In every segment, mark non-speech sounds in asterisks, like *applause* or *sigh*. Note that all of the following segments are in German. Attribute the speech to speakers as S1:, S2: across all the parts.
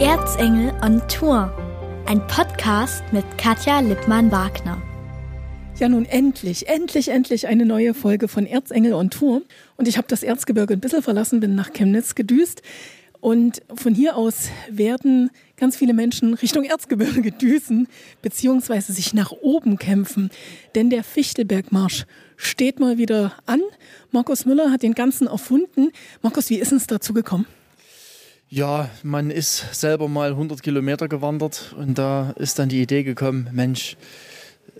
S1: Erzengel on Tour. Ein Podcast mit Katja Lippmann-Wagner.
S2: Ja, nun endlich, endlich, endlich eine neue Folge von Erzengel on Tour. Und ich habe das Erzgebirge ein bisschen verlassen, bin nach Chemnitz gedüst. Und von hier aus werden ganz viele Menschen Richtung Erzgebirge düsen, beziehungsweise sich nach oben kämpfen. Denn der Fichtelbergmarsch steht mal wieder an. Markus Müller hat den ganzen erfunden. Markus, wie ist es dazu gekommen?
S3: Ja, man ist selber mal 100 Kilometer gewandert und da ist dann die Idee gekommen, Mensch,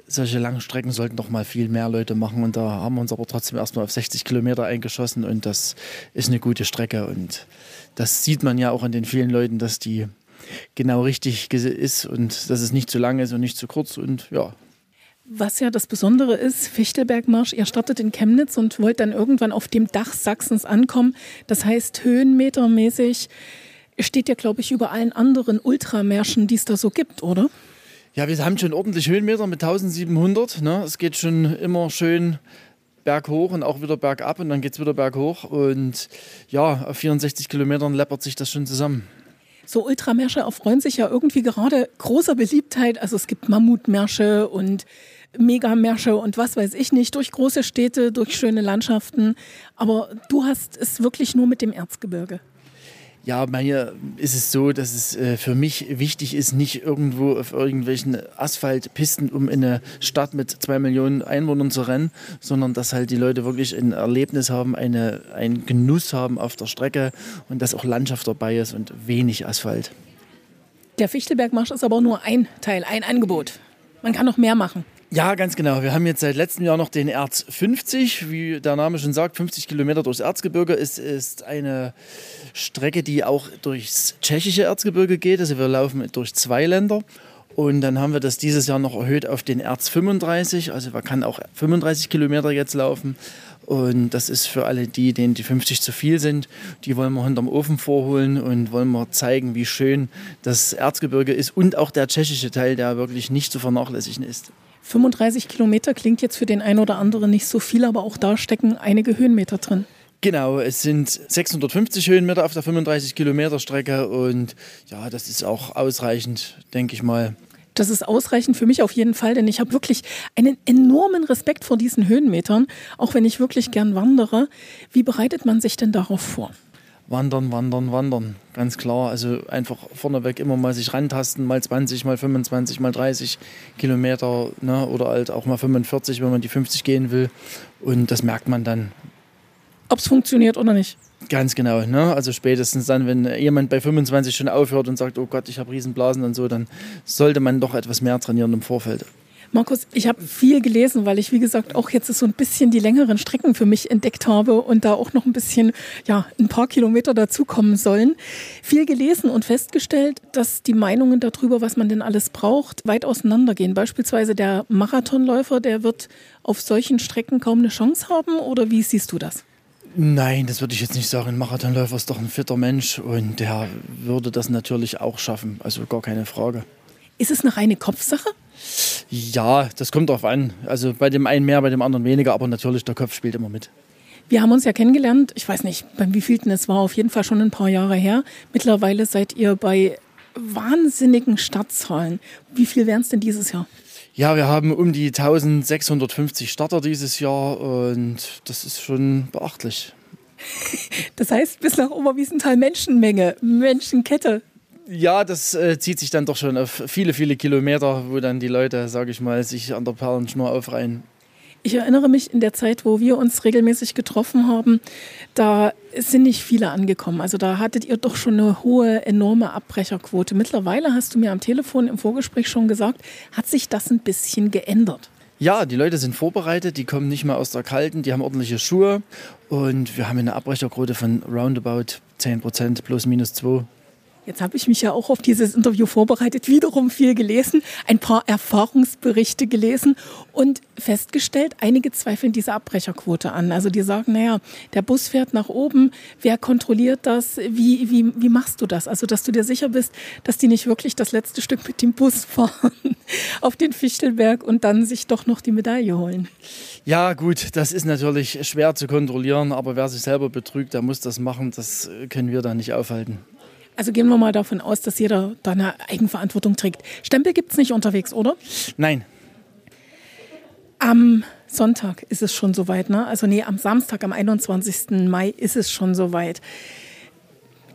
S3: solche langen Strecken sollten doch mal viel mehr Leute machen. Und da haben wir uns aber trotzdem erstmal auf 60 Kilometer eingeschossen und das ist eine gute Strecke. Und das sieht man ja auch an den vielen Leuten, dass die genau richtig ist und dass es nicht zu lang ist und nicht zu kurz. Und ja,
S2: was ja das Besondere ist, Fichtelbergmarsch, ihr startet in Chemnitz und wollt dann irgendwann auf dem Dach Sachsens ankommen. Das heißt, höhenmetermäßig steht ja, glaube ich, über allen anderen Ultramärschen, die es da so gibt, oder?
S3: Ja, wir haben schon ordentlich Höhenmeter mit 1700. Ne? Es geht schon immer schön berghoch und auch wieder bergab und dann geht es wieder berghoch. Und ja, auf 64 Kilometern läppert sich das schon zusammen.
S2: So Ultramärsche erfreuen sich ja irgendwie gerade großer Beliebtheit. Also es gibt Mammutmärsche und Megamärsche und was weiß ich nicht, durch große Städte, durch schöne Landschaften. Aber du hast es wirklich nur mit dem Erzgebirge.
S3: Ja, bei mir ist es so, dass es äh, für mich wichtig ist, nicht irgendwo auf irgendwelchen Asphaltpisten um in eine Stadt mit zwei Millionen Einwohnern zu rennen, sondern dass halt die Leute wirklich ein Erlebnis haben, eine, einen Genuss haben auf der Strecke und dass auch Landschaft dabei ist und wenig Asphalt.
S2: Der Fichtelbergmarsch ist aber nur ein Teil, ein Angebot. Man kann noch mehr machen.
S3: Ja, ganz genau. Wir haben jetzt seit letztem Jahr noch den Erz 50. Wie der Name schon sagt, 50 Kilometer durchs Erzgebirge. Es ist eine Strecke, die auch durchs tschechische Erzgebirge geht. Also wir laufen durch zwei Länder. Und dann haben wir das dieses Jahr noch erhöht auf den Erz 35. Also man kann auch 35 Kilometer jetzt laufen. Und das ist für alle die, denen die 50 zu viel sind, die wollen wir hinterm Ofen vorholen und wollen wir zeigen, wie schön das Erzgebirge ist und auch der tschechische Teil, der wirklich nicht zu vernachlässigen ist.
S2: 35 Kilometer klingt jetzt für den einen oder anderen nicht so viel, aber auch da stecken einige Höhenmeter drin.
S3: Genau, es sind 650 Höhenmeter auf der 35 Kilometer Strecke und ja, das ist auch ausreichend, denke ich mal.
S2: Das ist ausreichend für mich auf jeden Fall, denn ich habe wirklich einen enormen Respekt vor diesen Höhenmetern, auch wenn ich wirklich gern wandere. Wie bereitet man sich denn darauf vor?
S3: Wandern, wandern, wandern. Ganz klar. Also einfach vorneweg immer mal sich rantasten, mal 20, mal 25, mal 30 Kilometer ne? oder halt auch mal 45, wenn man die 50 gehen will. Und das merkt man dann.
S2: Ob es funktioniert oder nicht.
S3: Ganz genau. Ne? Also spätestens dann, wenn jemand bei 25 schon aufhört und sagt, oh Gott, ich habe Riesenblasen und so, dann sollte man doch etwas mehr trainieren im Vorfeld.
S2: Markus, ich habe viel gelesen, weil ich, wie gesagt, auch jetzt so ein bisschen die längeren Strecken für mich entdeckt habe und da auch noch ein bisschen, ja, ein paar Kilometer dazukommen sollen. Viel gelesen und festgestellt, dass die Meinungen darüber, was man denn alles braucht, weit auseinandergehen. Beispielsweise der Marathonläufer, der wird auf solchen Strecken kaum eine Chance haben oder wie siehst du das?
S3: Nein, das würde ich jetzt nicht sagen. Ein Marathonläufer ist doch ein fitter Mensch und der würde das natürlich auch schaffen. Also gar keine Frage.
S2: Ist es eine reine Kopfsache?
S3: Ja, das kommt darauf an. Also bei dem einen mehr, bei dem anderen weniger, aber natürlich der Kopf spielt immer mit.
S2: Wir haben uns ja kennengelernt, ich weiß nicht, beim wievielten es war, auf jeden Fall schon ein paar Jahre her. Mittlerweile seid ihr bei wahnsinnigen Startzahlen. Wie viel wären es denn dieses Jahr?
S3: Ja, wir haben um die 1650 Starter dieses Jahr und das ist schon beachtlich. *laughs*
S2: Das heißt, bis nach Oberwiesenthal Menschenmenge, Menschenkette.
S3: Ja, das äh, zieht sich dann doch schon auf viele, viele Kilometer, wo dann die Leute, sage ich mal, sich an der Perlenschnur aufreihen.
S2: Ich erinnere mich in der Zeit, wo wir uns regelmäßig getroffen haben, da sind nicht viele angekommen. Also da hattet ihr doch schon eine hohe, enorme Abbrecherquote. Mittlerweile hast du mir am Telefon im Vorgespräch schon gesagt, hat sich das ein bisschen geändert.
S3: Ja, die Leute sind vorbereitet, die kommen nicht mehr aus der Kalten, die haben ordentliche Schuhe und wir haben eine Abbrecherquote von roundabout 10 Prozent plus minus 2.
S2: Jetzt habe ich mich ja auch auf dieses Interview vorbereitet, wiederum viel gelesen, ein paar Erfahrungsberichte gelesen und festgestellt, einige zweifeln diese Abbrecherquote an. Also die sagen, naja, der Bus fährt nach oben, wer kontrolliert das, wie, wie, wie machst du das? Also dass du dir sicher bist, dass die nicht wirklich das letzte Stück mit dem Bus fahren *laughs* auf den Fichtelberg und dann sich doch noch die Medaille holen.
S3: Ja gut, das ist natürlich schwer zu kontrollieren, aber wer sich selber betrügt, der muss das machen, das können wir da nicht aufhalten.
S2: Also gehen wir mal davon aus, dass jeder da eine Eigenverantwortung trägt. Stempel gibt es nicht unterwegs, oder?
S3: Nein.
S2: Am Sonntag ist es schon soweit, ne? Also nee, am Samstag, am 21. Mai ist es schon soweit.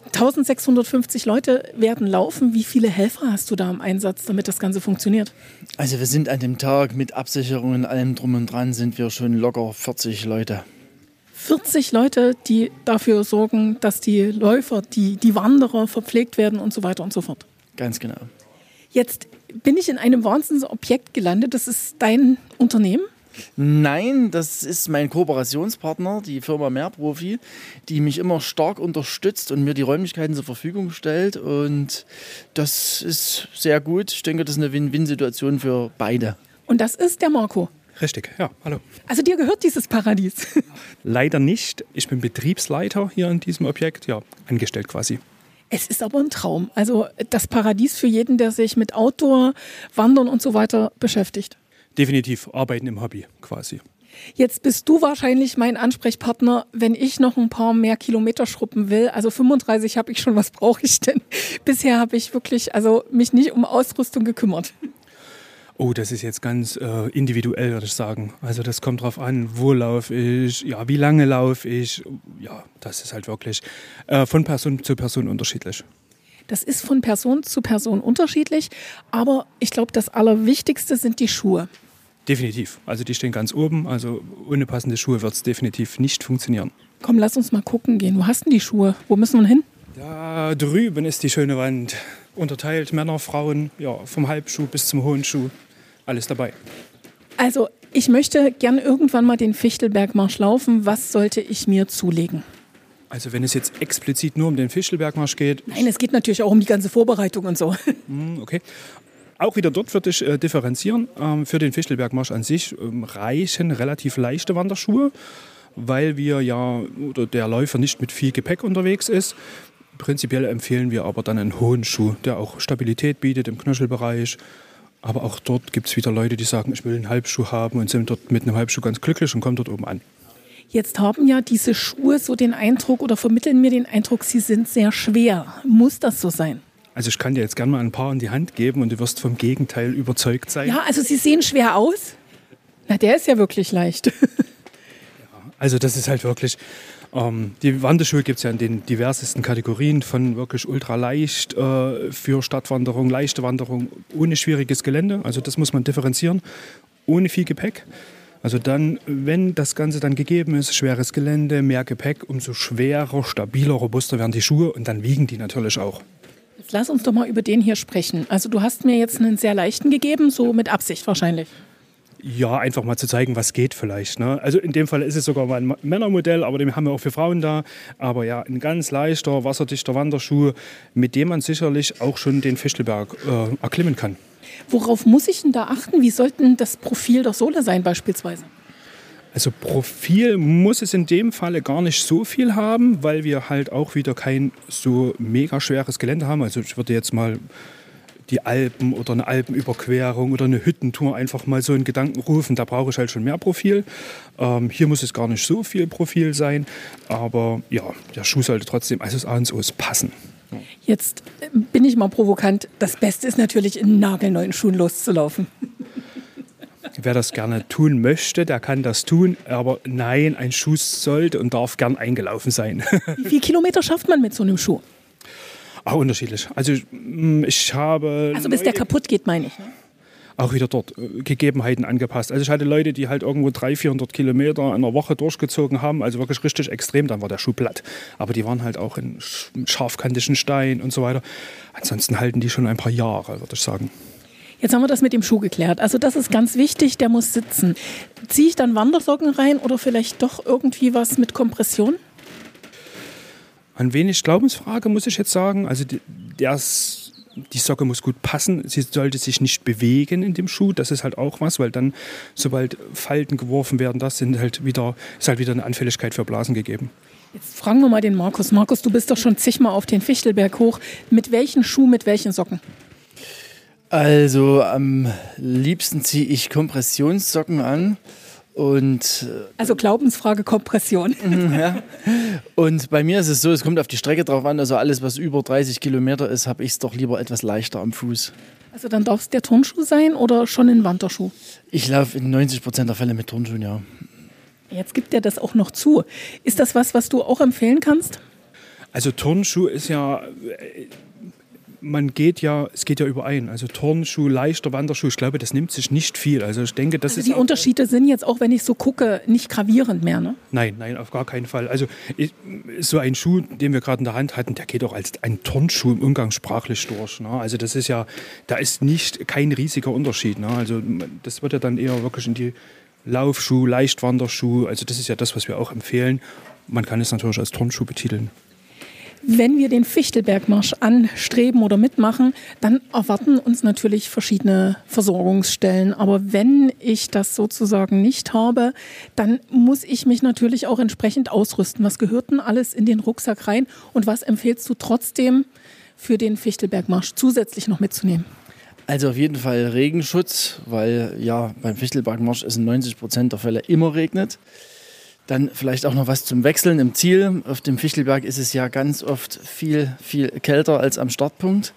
S2: 1650 Leute werden laufen. Wie viele Helfer hast du da im Einsatz, damit das Ganze funktioniert?
S3: Also wir sind an dem Tag mit Absicherungen, allem drum und dran, sind wir schon locker 40 Leute.
S2: 40 Leute, die dafür sorgen, dass die Läufer, die, die Wanderer verpflegt werden und so weiter und so fort.
S3: Ganz genau.
S2: Jetzt bin ich in einem Wahnsinnsobjekt gelandet. Das ist dein Unternehmen?
S3: Nein, das ist mein Kooperationspartner, die Firma Mehrprofi, die mich immer stark unterstützt und mir die Räumlichkeiten zur Verfügung stellt. Und das ist sehr gut. Ich denke, das ist eine Win-Win-Situation für beide.
S2: Und das ist der Marco.
S4: Richtig, ja, hallo.
S2: Also dir gehört dieses Paradies. *laughs*
S4: Leider nicht. Ich bin Betriebsleiter hier in diesem Objekt, ja, angestellt quasi.
S2: Es ist aber ein Traum. Also das Paradies für jeden, der sich mit Outdoor, Wandern und so weiter beschäftigt.
S4: Definitiv arbeiten im Hobby quasi.
S2: Jetzt bist du wahrscheinlich mein Ansprechpartner, wenn ich noch ein paar mehr Kilometer schruppen will. Also 35 habe ich schon, was brauche ich denn? *laughs* Bisher habe ich wirklich also mich nicht um Ausrüstung gekümmert.
S4: Oh, das ist jetzt ganz äh, individuell, würde ich sagen. Also das kommt drauf an, wo laufe ich, ja, wie lange laufe ich. Ja, das ist halt wirklich äh, von Person zu Person unterschiedlich.
S2: Das ist von Person zu Person unterschiedlich, aber ich glaube, das Allerwichtigste sind die Schuhe.
S4: Definitiv. Also die stehen ganz oben. Also ohne passende Schuhe wird es definitiv nicht funktionieren.
S2: Komm, lass uns mal gucken gehen. Wo hast du die Schuhe? Wo müssen wir hin?
S4: Da drüben ist die schöne Wand. Unterteilt Männer, Frauen, ja, vom Halbschuh bis zum hohen Schuh alles dabei.
S2: Also ich möchte gern irgendwann mal den Fichtelbergmarsch laufen. Was sollte ich mir zulegen?
S4: Also wenn es jetzt explizit nur um den Fichtelbergmarsch geht.
S2: Nein, es geht natürlich auch um die ganze Vorbereitung und so. *laughs*
S4: Hm, okay. Auch wieder dort würde ich äh, differenzieren. Ähm, für den Fichtelbergmarsch an sich ähm, reichen relativ leichte Wanderschuhe, weil wir ja oder der Läufer nicht mit viel Gepäck unterwegs ist. Prinzipiell empfehlen wir aber dann einen hohen Schuh, der auch Stabilität bietet im Knöchelbereich, aber auch dort gibt es wieder Leute, die sagen, ich will einen Halbschuh haben und sind dort mit einem Halbschuh ganz glücklich und kommen dort oben an.
S2: Jetzt haben ja diese Schuhe so den Eindruck oder vermitteln mir den Eindruck, sie sind sehr schwer. Muss das so sein?
S4: Also ich kann dir jetzt gerne mal ein paar in die Hand geben und du wirst vom Gegenteil überzeugt sein.
S2: Ja, also sie sehen schwer aus. Na, der ist ja wirklich leicht. *laughs* ja,
S4: also das ist halt wirklich, ähm, die Wanderschuhe gibt es ja in den diversesten Kategorien, von wirklich ultra leicht äh, für Stadtwanderung, leichte Wanderung, ohne schwieriges Gelände. Also das muss man differenzieren, ohne viel Gepäck. Also dann, wenn das Ganze dann gegeben ist, schweres Gelände, mehr Gepäck, umso schwerer, stabiler, robuster werden die Schuhe und dann wiegen die natürlich auch.
S2: Jetzt lass uns doch mal über den hier sprechen. Also du hast mir jetzt einen sehr leichten gegeben, so mit Absicht wahrscheinlich.
S4: Ja, einfach mal zu zeigen, was geht vielleicht. Ne? Also in dem Fall ist es sogar mal ein Männermodell, aber den haben wir auch für Frauen da. Aber ja, ein ganz leichter, wasserdichter Wanderschuh, mit dem man sicherlich auch schon den Fischelberg äh, erklimmen kann.
S2: Worauf muss ich denn da achten? Wie sollte das Profil der Sohle sein beispielsweise?
S4: Also Profil muss es in dem Falle gar nicht so viel haben, weil wir halt auch wieder kein so mega schweres Gelände haben. Also ich würde jetzt mal die Alpen oder eine Alpenüberquerung oder eine Hüttentour einfach mal so in Gedanken rufen. Da brauche ich halt schon mehr Profil. Ähm, hier muss es gar nicht so viel Profil sein, aber ja, der Schuh sollte trotzdem, also das A und O ist passen.
S2: Jetzt bin ich mal provokant. Das Beste ist natürlich, in nagelneuen Schuhen loszulaufen. *laughs*
S4: Wer das gerne tun möchte, der kann das tun. Aber nein, ein Schuh sollte und darf gern eingelaufen sein.
S2: Wie viele Kilometer schafft man mit so einem Schuh?
S4: Auch unterschiedlich. Also mm, ich habe.
S2: Also bis der kaputt geht, meine ich. Ne?
S4: Auch wieder dort äh, Gegebenheiten angepasst. Also ich hatte Leute, die halt irgendwo 300, 400 Kilometer in einer Woche durchgezogen haben, also wirklich richtig extrem, dann war der Schuh platt. Aber die waren halt auch in scharfkantigen Stein und so weiter. Ansonsten halten die schon ein paar Jahre, würde ich sagen.
S2: Jetzt haben wir das mit dem Schuh geklärt. Also das ist ganz wichtig, der muss sitzen. Ziehe ich dann Wandersocken rein oder vielleicht doch irgendwie was mit Kompression?
S4: Ein wenig Glaubensfrage, muss ich jetzt sagen. Also die, das, die Socke muss gut passen. Sie sollte sich nicht bewegen in dem Schuh. Das ist halt auch was, weil dann, sobald Falten geworfen werden, das sind halt wieder, ist halt wieder eine Anfälligkeit für Blasen gegeben.
S2: Jetzt fragen wir mal den Markus. Markus, du bist doch schon zigmal auf den Fichtelberg hoch. Mit welchen Schuh, mit welchen Socken?
S3: Also am liebsten ziehe ich Kompressionssocken an Und,
S2: also Glaubensfrage Kompression. *laughs*
S3: ja. Und bei mir ist es so, es kommt auf die Strecke drauf an. Also alles, was über 30 Kilometer ist, habe ich es doch lieber etwas leichter am Fuß.
S2: Also dann darf es der Turnschuh sein oder schon ein Wanderschuh?
S3: Ich laufe in 90 Prozent der Fälle mit Turnschuhen, ja.
S2: Jetzt gibt er das auch noch zu. Ist das was, was du auch empfehlen kannst?
S4: Also Turnschuh ist ja, man geht ja, es geht ja überein. Also Turnschuh, leichter Wanderschuh, ich glaube, das nimmt sich nicht viel. Also ich denke, das
S2: also
S4: ist
S2: die Unterschiede sind jetzt auch, wenn ich so gucke, nicht gravierend mehr, ne?
S4: Nein, nein, auf gar keinen Fall. Also ich, so ein Schuh, den wir gerade in der Hand hatten, der geht auch als ein Turnschuh im umgangssprachlich durch. Ne? Also das ist ja, da ist nicht kein riesiger Unterschied. Ne? Also das wird ja dann eher wirklich in die Laufschuh, Leichtwanderschuh. Also das ist ja das, was wir auch empfehlen. Man kann es natürlich als Turnschuh betiteln.
S2: Wenn wir den Fichtelbergmarsch anstreben oder mitmachen, dann erwarten uns natürlich verschiedene Versorgungsstellen. Aber wenn ich das sozusagen nicht habe, dann muss ich mich natürlich auch entsprechend ausrüsten. Was gehört denn alles in den Rucksack rein und was empfehlst du trotzdem für den Fichtelbergmarsch zusätzlich noch mitzunehmen?
S3: Also auf jeden Fall Regenschutz, weil ja beim Fichtelbergmarsch es in 90 Prozent der Fälle immer regnet. Dann vielleicht auch noch was zum Wechseln im Ziel. Auf dem Fichtelberg ist es ja ganz oft viel, viel kälter als am Startpunkt.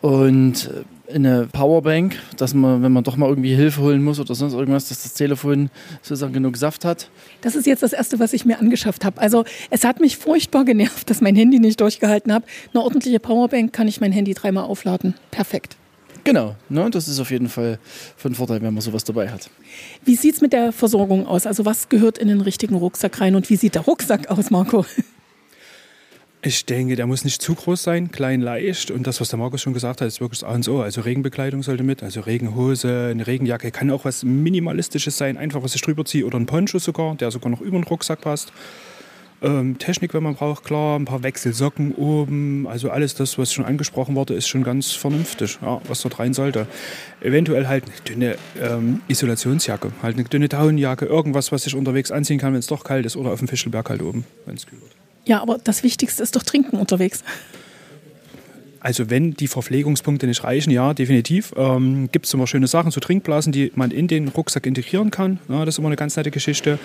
S3: Und äh, eine Powerbank, dass man, wenn man doch mal irgendwie Hilfe holen muss oder sonst irgendwas, dass das Telefon sozusagen genug Saft hat.
S2: Das ist jetzt das Erste, was ich mir angeschafft habe. Also es hat mich furchtbar genervt, dass mein Handy nicht durchgehalten hat. Eine ordentliche Powerbank kann ich mein Handy dreimal aufladen. Perfekt.
S3: Genau, ne, das ist auf jeden Fall von Vorteil, wenn man sowas dabei hat.
S2: Wie sieht es mit der Versorgung aus? Also was gehört in den richtigen Rucksack rein und wie sieht der Rucksack aus, Marco?
S4: Ich denke, der muss nicht zu groß sein, klein, leicht. Und das, was der Markus schon gesagt hat, ist wirklich das A und O. Also Regenbekleidung sollte mit, also Regenhose, eine Regenjacke. Kann auch was Minimalistisches sein, einfach was ich drüber ziehe. Oder ein Poncho sogar, der sogar noch über den Rucksack passt. Ähm, Technik, wenn man braucht, klar, ein paar Wechselsocken oben, also alles das, was schon angesprochen wurde, ist schon ganz vernünftig, ja, was dort rein sollte. Eventuell halt eine dünne ähm, Isolationsjacke, halt eine dünne Daunenjacke, irgendwas, was ich unterwegs anziehen kann, wenn es doch kalt ist oder auf dem Fischelberg halt oben, wenn es kühl wird.
S2: Ja, aber das Wichtigste ist doch Trinken unterwegs.
S4: Also wenn die Verpflegungspunkte nicht reichen, ja, definitiv. Ähm, Gibt es immer schöne Sachen, so Trinkblasen, die man in den Rucksack integrieren kann. Ja, das ist immer eine ganz nette Geschichte.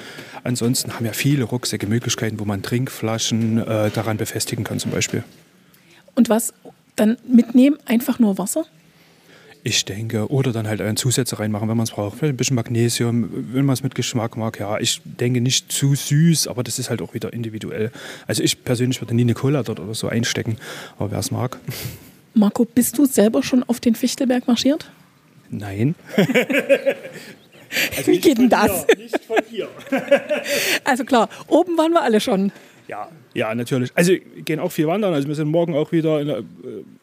S4: Ansonsten haben ja viele Rucksäcke Möglichkeiten, wo man Trinkflaschen äh, daran befestigen kann zum Beispiel.
S2: Und was dann mitnehmen? Einfach nur Wasser?
S4: Ich denke, oder dann halt einen Zusätze reinmachen, wenn man es braucht. Vielleicht ein bisschen Magnesium, wenn man es mit Geschmack mag. Ja, ich denke nicht zu süß, aber das ist halt auch wieder individuell. Also ich persönlich würde nie eine Cola dort oder so einstecken, aber wer es mag. *laughs*
S2: Marco, bist du selber schon auf den Fichtelberg marschiert?
S4: Nein.
S2: also *laughs* Wie geht denn das? Hier, nicht von hier. *laughs* also klar, oben waren wir alle schon.
S4: Ja, ja, natürlich. Also gehen auch viel wandern. Also wir sind morgen auch wieder, der, äh,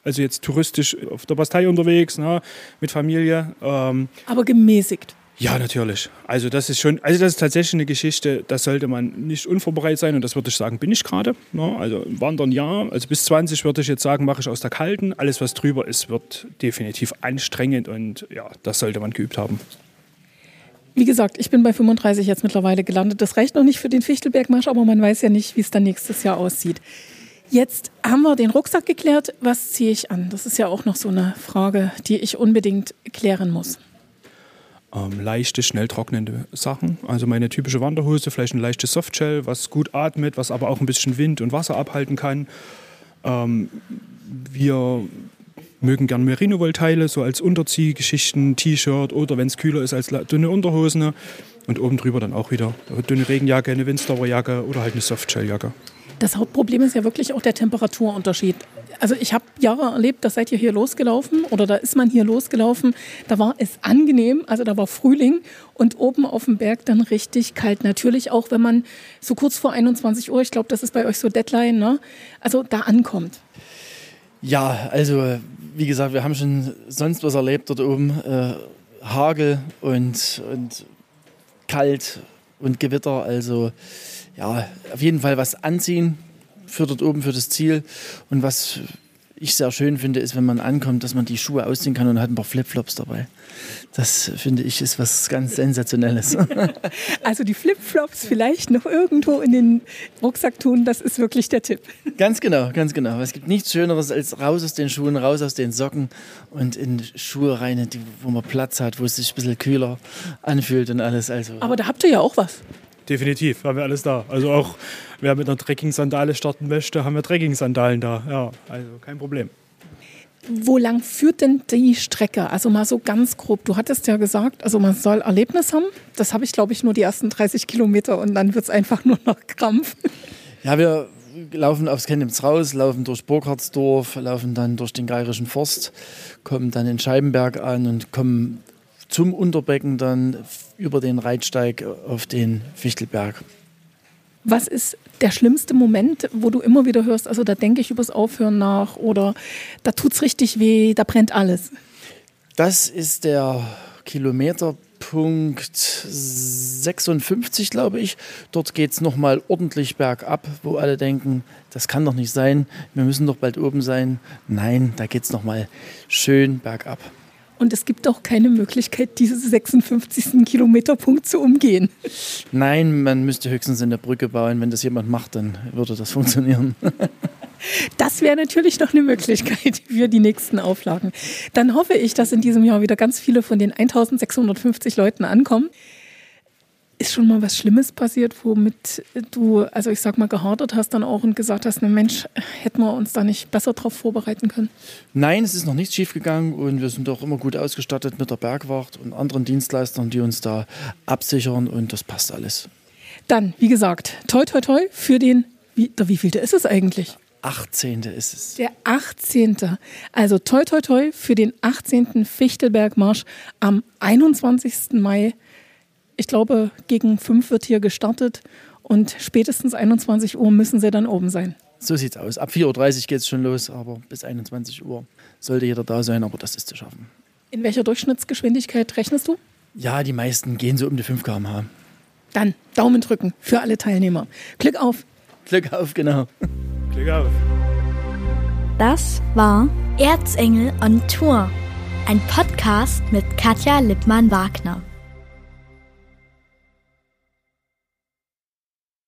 S4: also jetzt touristisch auf der Bastei unterwegs, ne, mit Familie. Ähm,
S2: Aber gemäßigt.
S4: Ja, natürlich. Also das ist schon, also das ist tatsächlich eine Geschichte, da sollte man nicht unvorbereitet sein und das würde ich sagen, bin ich gerade. Ne? Also wandern ja, also bis 20 würde ich jetzt sagen, mache ich aus der kalten. Alles, was drüber ist, wird definitiv anstrengend und ja, das sollte man geübt haben.
S2: Wie gesagt, ich bin bei 35 jetzt mittlerweile gelandet. Das reicht noch nicht für den Fichtelbergmarsch, aber man weiß ja nicht, wie es dann nächstes Jahr aussieht. Jetzt haben wir den Rucksack geklärt. Was ziehe ich an? Das ist ja auch noch so eine Frage, die ich unbedingt klären muss.
S4: Ähm, leichte, schnell trocknende Sachen. Also meine typische Wanderhose, vielleicht ein leichtes Softshell, was gut atmet, was aber auch ein bisschen Wind und Wasser abhalten kann. Ähm, wir mögen gern Merino-Wollteile, so als Unterziehgeschichten, T-Shirt oder wenn es kühler ist, als dünne Unterhosen. Und oben drüber dann auch wieder eine dünne Regenjacke, eine Windstauerjacke oder halt eine Softshelljacke.
S2: Das Hauptproblem ist ja wirklich auch der Temperaturunterschied. Also ich habe Jahre erlebt, da seid ihr hier losgelaufen oder da ist man hier losgelaufen. Da war es angenehm, also da war Frühling und oben auf dem Berg dann richtig kalt. Natürlich auch, wenn man so kurz vor 21 Uhr, ich glaube, das ist bei euch so Deadline, ne? also da ankommt.
S3: Ja, also wie gesagt, wir haben schon sonst was erlebt dort oben. Äh, Hagel und, und kalt und Gewitter. Also ja, auf jeden Fall was anziehen für dort oben, für das Ziel. Und was ich sehr schön finde, ist, wenn man ankommt, dass man die Schuhe ausziehen kann und hat ein paar Flipflops dabei. Das finde ich ist was ganz Sensationelles. *laughs*
S2: Also die Flipflops vielleicht noch irgendwo in den Rucksack tun, das ist wirklich der Tipp.
S3: Ganz genau, ganz genau. Es gibt nichts Schöneres als raus aus den Schuhen, raus aus den Socken und in Schuhe rein, wo man Platz hat, wo es sich ein bisschen kühler anfühlt und alles. Also
S2: Aber da habt ihr ja auch was.
S4: Definitiv, haben wir alles da. Also auch wer mit einer Trekking-Sandale starten möchte, haben wir Trekking-Sandalen da. Ja, also kein Problem.
S2: Wo lang führt denn die Strecke? Also mal so ganz grob. Du hattest ja gesagt, also man soll Erlebnis haben. Das habe ich, glaube ich, nur die ersten 30 Kilometer und dann wird es einfach nur noch Krampf.
S3: Ja, wir laufen aufs Chemnitz raus, laufen durch Burkhardsdorf, laufen dann durch den Geirischen Forst, kommen dann in Scheibenberg an und kommen zum Unterbecken dann über den Reitsteig auf den Fichtelberg.
S2: Was ist der schlimmste Moment, wo du immer wieder hörst, also da denke ich übers Aufhören nach oder da tut es richtig weh, da brennt alles?
S3: Das ist der Kilometerpunkt 56, glaube ich. Dort geht es nochmal ordentlich bergab, wo alle denken, das kann doch nicht sein, wir müssen doch bald oben sein. Nein, da geht es nochmal schön bergab.
S2: Und es gibt auch keine Möglichkeit, diesen 56. Kilometerpunkt zu umgehen.
S3: Nein, man müsste höchstens in der Brücke bauen. Wenn das jemand macht, dann würde das funktionieren.
S2: Das wäre natürlich noch eine Möglichkeit für die nächsten Auflagen. Dann hoffe ich, dass in diesem Jahr wieder ganz viele von den 1650 Leuten ankommen. Ist schon mal was Schlimmes passiert, womit du, also ich sag mal, gehadert hast dann auch und gesagt hast, ne Mensch, hätten wir uns da nicht besser darauf vorbereiten können?
S3: Nein, es ist noch nichts schiefgegangen und wir sind auch immer gut ausgestattet mit der Bergwacht und anderen Dienstleistern, die uns da absichern und das passt alles.
S2: Dann, wie gesagt, toi toi toi für den, wie, der wievielte ist es eigentlich?
S3: 18. ist es.
S2: Der 18. Also toi toi toi für den 18. Fichtelbergmarsch am 21. Mai ich glaube, gegen fünf wird hier gestartet und spätestens 21 Uhr müssen sie dann oben sein.
S3: So sieht's aus. Ab 4.30 Uhr geht es schon los, aber bis 21 Uhr sollte jeder da sein, aber das ist zu schaffen.
S2: In welcher Durchschnittsgeschwindigkeit rechnest du?
S3: Ja, die meisten gehen so um die 5 km/h.
S2: Dann Daumen drücken für alle Teilnehmer. Glück auf.
S3: Glück auf, genau.
S4: Glück auf.
S1: Das war Erzengel on Tour, ein Podcast mit Katja Lippmann-Wagner.